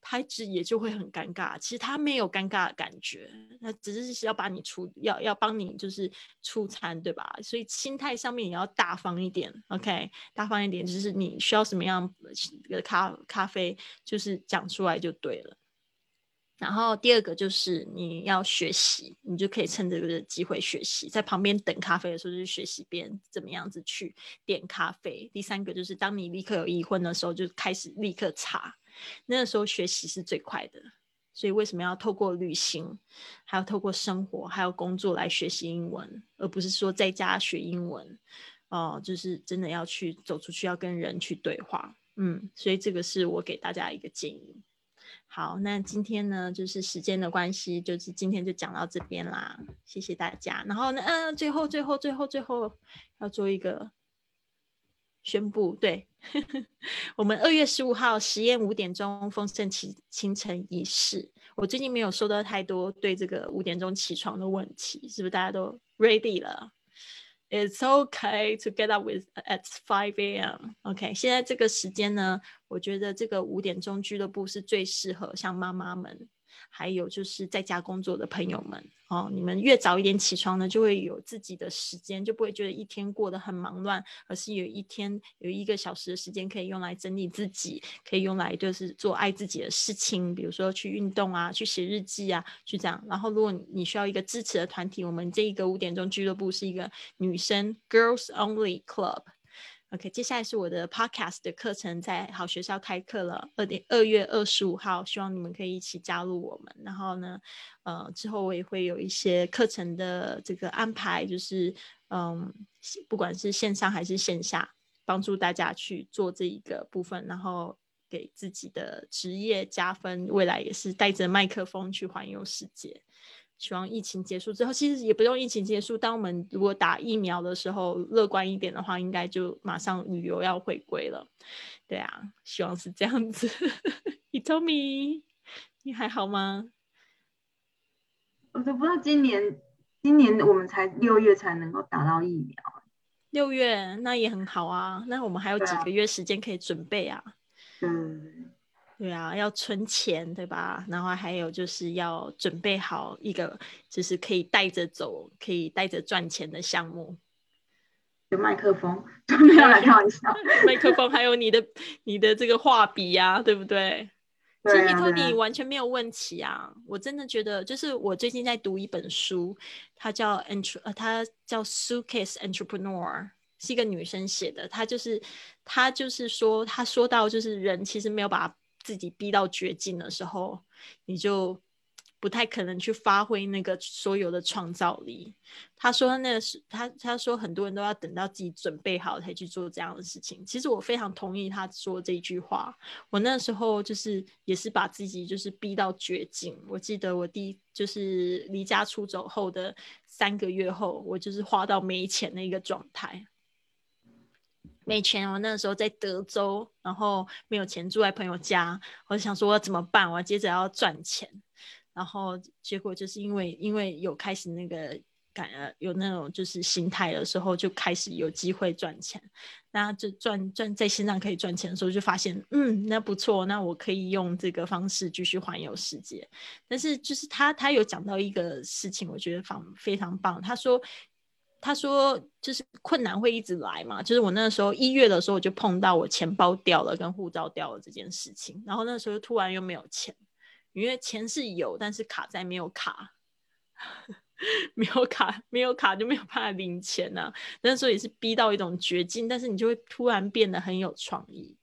他只也就会很尴尬。其实他没有尴尬的感觉，那只是要把你出要要帮你就是出餐，对吧？所以心态上面也要大方一点，OK？大方一点，就是你需要什么样的咖咖啡，就是讲出来就对了。然后第二个就是你要学习，你就可以趁这个机会学习，在旁边等咖啡的时候就学习别人怎么样子去点咖啡。第三个就是当你立刻有疑问的时候，就开始立刻查，那个时候学习是最快的。所以为什么要透过旅行，还要透过生活，还有工作来学习英文，而不是说在家学英文？哦，就是真的要去走出去，要跟人去对话。嗯，所以这个是我给大家一个建议。好，那今天呢，就是时间的关系，就是今天就讲到这边啦，谢谢大家。然后呢，嗯，最后最后最后最后要做一个宣布，对 [LAUGHS] 我们二月十五号实验五点钟丰盛起清晨仪式。我最近没有收到太多对这个五点钟起床的问题，是不是大家都 ready 了？It's okay to get up with at five a.m. OK，现在这个时间呢，我觉得这个五点钟俱乐部是最适合像妈妈们。还有就是在家工作的朋友们哦，你们越早一点起床呢，就会有自己的时间，就不会觉得一天过得很忙乱，而是有一天有一个小时的时间可以用来整理自己，可以用来就是做爱自己的事情，比如说去运动啊，去写日记啊，去这样。然后如果你需要一个支持的团体，我们这一个五点钟俱乐部是一个女生 Girls Only Club。OK，接下来是我的 Podcast 的课程，在好学校开课了，二点二月二十五号，希望你们可以一起加入我们。然后呢，呃，之后我也会有一些课程的这个安排，就是嗯，不管是线上还是线下，帮助大家去做这一个部分，然后给自己的职业加分，未来也是带着麦克风去环游世界。希望疫情结束之后，其实也不用疫情结束。当我们如果打疫苗的时候，乐观一点的话，应该就马上旅游要回归了。对啊，希望是这样子。你 told me，你还好吗？我都不知道今年，今年我们才六月才能够打到疫苗。六月那也很好啊，那我们还有几个月时间可以准备啊。嗯。对啊，要存钱，对吧？然后还有就是要准备好一个，就是可以带着走、可以带着赚钱的项目。有麦克风，没有来开玩笑。[LAUGHS] 麦克风还有你的、你的这个画笔呀，对不对？其实托尼完全没有问题啊！我真的觉得，就是我最近在读一本书，它叫 Entre，呃，它叫 Suitcase Entrepreneur，是一个女生写的。她就是，她就是说，她说到，就是人其实没有把。自己逼到绝境的时候，你就不太可能去发挥那个所有的创造力。他说那是他他说很多人都要等到自己准备好才去做这样的事情。其实我非常同意他说这句话。我那时候就是也是把自己就是逼到绝境。我记得我第就是离家出走后的三个月后，我就是花到没钱的一个状态。没钱，我那个时候在德州，然后没有钱住在朋友家，我就想说我怎么办？我接着要赚钱，然后结果就是因为因为有开始那个感呃有那种就是心态的时候，就开始有机会赚钱，那就赚赚在线上可以赚钱的时候，就发现嗯那不错，那我可以用这个方式继续环游世界。但是就是他他有讲到一个事情，我觉得非常非常棒，他说。他说就是困难会一直来嘛，就是我那时候一月的时候我就碰到我钱包掉了跟护照掉了这件事情，然后那时候突然又没有钱，因为钱是有，但是卡在没有卡，[LAUGHS] 没有卡没有卡就没有办法领钱呐、那时候也是逼到一种绝境，但是你就会突然变得很有创意。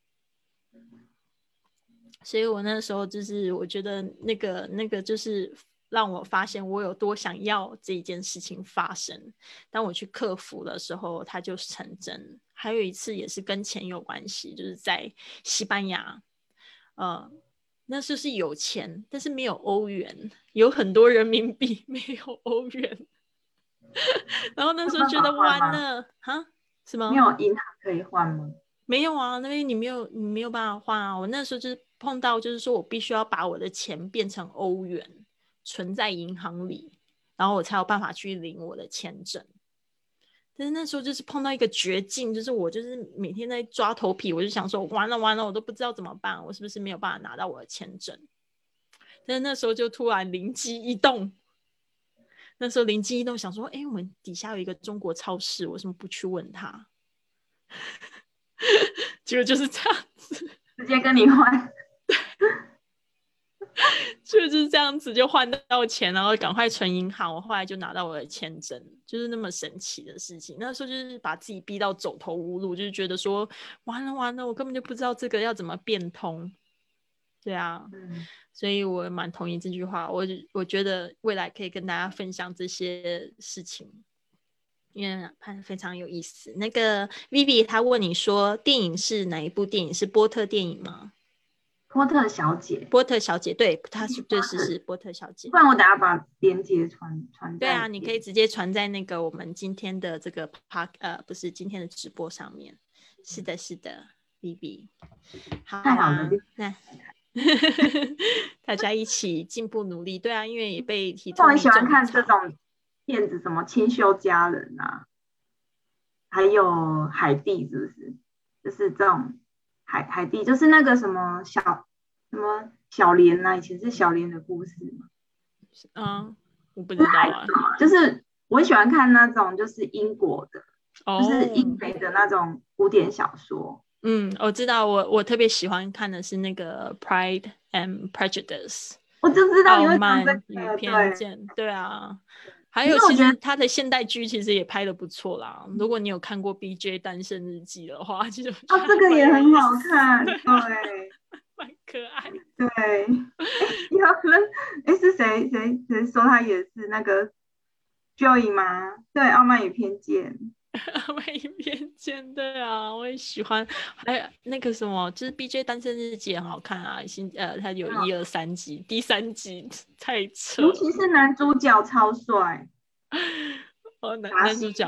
所以我那时候就是，我觉得那个那个就是让我发现我有多想要这一件事情发生。当我去克服的时候，它就成真。还有一次也是跟钱有关系，就是在西班牙，呃，那时候是有钱，但是没有欧元，有很多人民币，[LAUGHS] 没有欧元。然后那时候觉得完了哈，什么？没有银行可以换吗？没有啊，那边你没有你没有办法换啊。我那时候就是碰到，就是说我必须要把我的钱变成欧元，存在银行里，然后我才有办法去领我的签证。但是那时候就是碰到一个绝境，就是我就是每天在抓头皮，我就想说完了完了，我都不知道怎么办，我是不是没有办法拿到我的签证？但是那时候就突然灵机一动，那时候灵机一动，想说，哎，我们底下有一个中国超市，为什么不去问他？[LAUGHS] 结果就是这样子，直接跟你换，[LAUGHS] [LAUGHS] 就是这样子就换到钱，然后赶快存银行。我后来就拿到我的签证，就是那么神奇的事情。那时候就是把自己逼到走投无路，就是觉得说完了完了，我根本就不知道这个要怎么变通。对啊，嗯，所以我蛮同意这句话。我我觉得未来可以跟大家分享这些事情，因为看非常有意思。那个 Vivi 他问你说，电影是哪一部电影？是波特电影吗？波特小姐，波特小姐，对，她是对是是波特小姐不。然我等下把链接传传。对啊，你可以。直接传在那个我们今天的这个 park 呃，不是今天的直播上面。是的，是的，Vivi，好太好啊了，那 [LAUGHS] 大家一起进步努力。对啊，因为也被提我很喜欢看这种片子，什么《清修佳人》啊，还有《海蒂》，是不是？就是这种海海蒂，就是那个什么小什么小莲啊，以前是小莲的故事嘛。嗯，我不知道啊。就是我很喜欢看那种就是英国的，哦，就是英美的那种古典小说。嗯，我知道，我我特别喜欢看的是那个《Pride and Prejudice》。我就知道你会傲慢讲这与个，对，偏见，对啊。还有，其实他的现代剧其实也拍的不错啦。如果你有看过《B.J. 单身日记》的话，其实我觉哦，得这个也很好看，对对蛮可爱。对。有人哎是谁谁谁说他也是那个 Joy 吗？对，《傲慢与偏见》。蛮有偏见，对啊，我也喜欢。还有那个什么，就是《B.J. 单身日记》也很好看啊。新呃，它有嗯一二三集，第三集太扯。尤其是男主角超帅，哦，男男主角。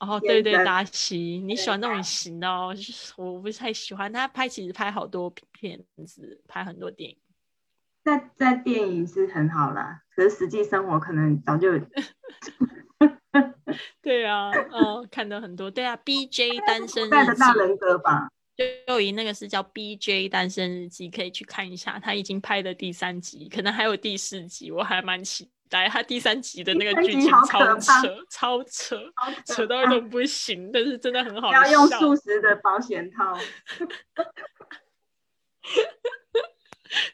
哦，对对，达西，你喜欢那种型的哦，就是我不太喜欢他拍，其实拍好多片子，拍很多电影。在在电影是很好啦，可是实际生活可能早就有 [LAUGHS] [LAUGHS] 对啊，哦，看的很多。对啊，B.J. [LAUGHS] 单身带日记，人格吧。就以那个是叫 B.J. 单身日记，可以去看一下。他已经拍了第三集，可能还有第四集，我还蛮期待。他第三集的那个剧情超扯，超扯，扯到一种不行，但是真的很好笑要用。素食的保险套。[LAUGHS]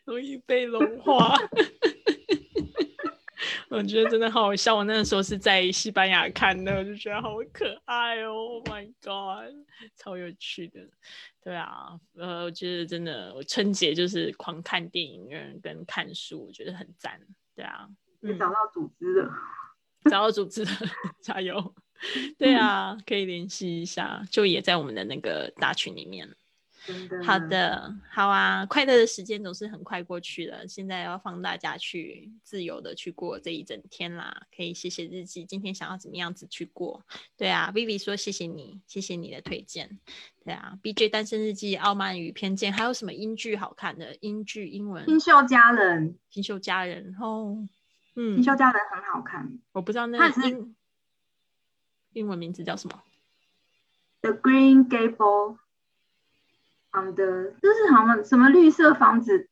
容易被融化。我觉得真的好好笑。我那个时候是在西班牙看的，我就觉得好可爱哦！Oh my god，超有趣的。对啊，呃，我觉得真的，我春节就是狂看电影院跟看书，我觉得很赞。对啊，嗯，也找到组织了，找到组织了，[LAUGHS] 加油！对啊，可以联系一下，就也在我们的那个大群里面。好，的，好啊，快乐的时间总是很快过去了，现在要放大家去自由的去过这一整天啦。可以写写日记，今天想要怎么样子去过？对啊，Vivi 说谢谢你，谢谢你的推荐。对啊，BJ 单身日记、傲慢与偏见，还有什么英剧好看的？英剧英文《新秀佳人，新秀佳人》哦，嗯新，秀佳人很好看。我不知道那个英英文名字叫什么。The Green Gable on the，就是好像什么绿色房子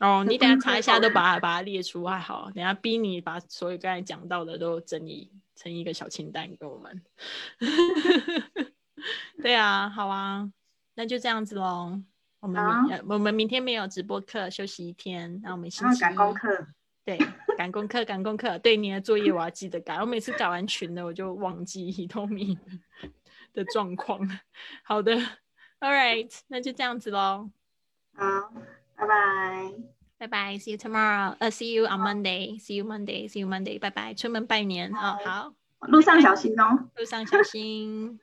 哦，[COUGHS] 你等下查一下，都把它把它列出来好。等下逼你把所有刚才讲到的都整理成一个小清单给我们。[LAUGHS] 对啊，好啊，那就这样子喽。我们明我们明天没有直播课，休息一天。那我们星期赶功课，对，赶功课，[LAUGHS] 赶功课。对你的作业我要记得改。我每次改完群的，我就忘记伊透米的状况。好的，All right，那就这样子喽。好，拜拜，拜拜，See you tomorrow。呃，See you on Monday。See you Monday。See you Monday。拜拜，出门拜年啊，好，路上小心哦，路上小心。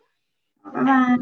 拜拜。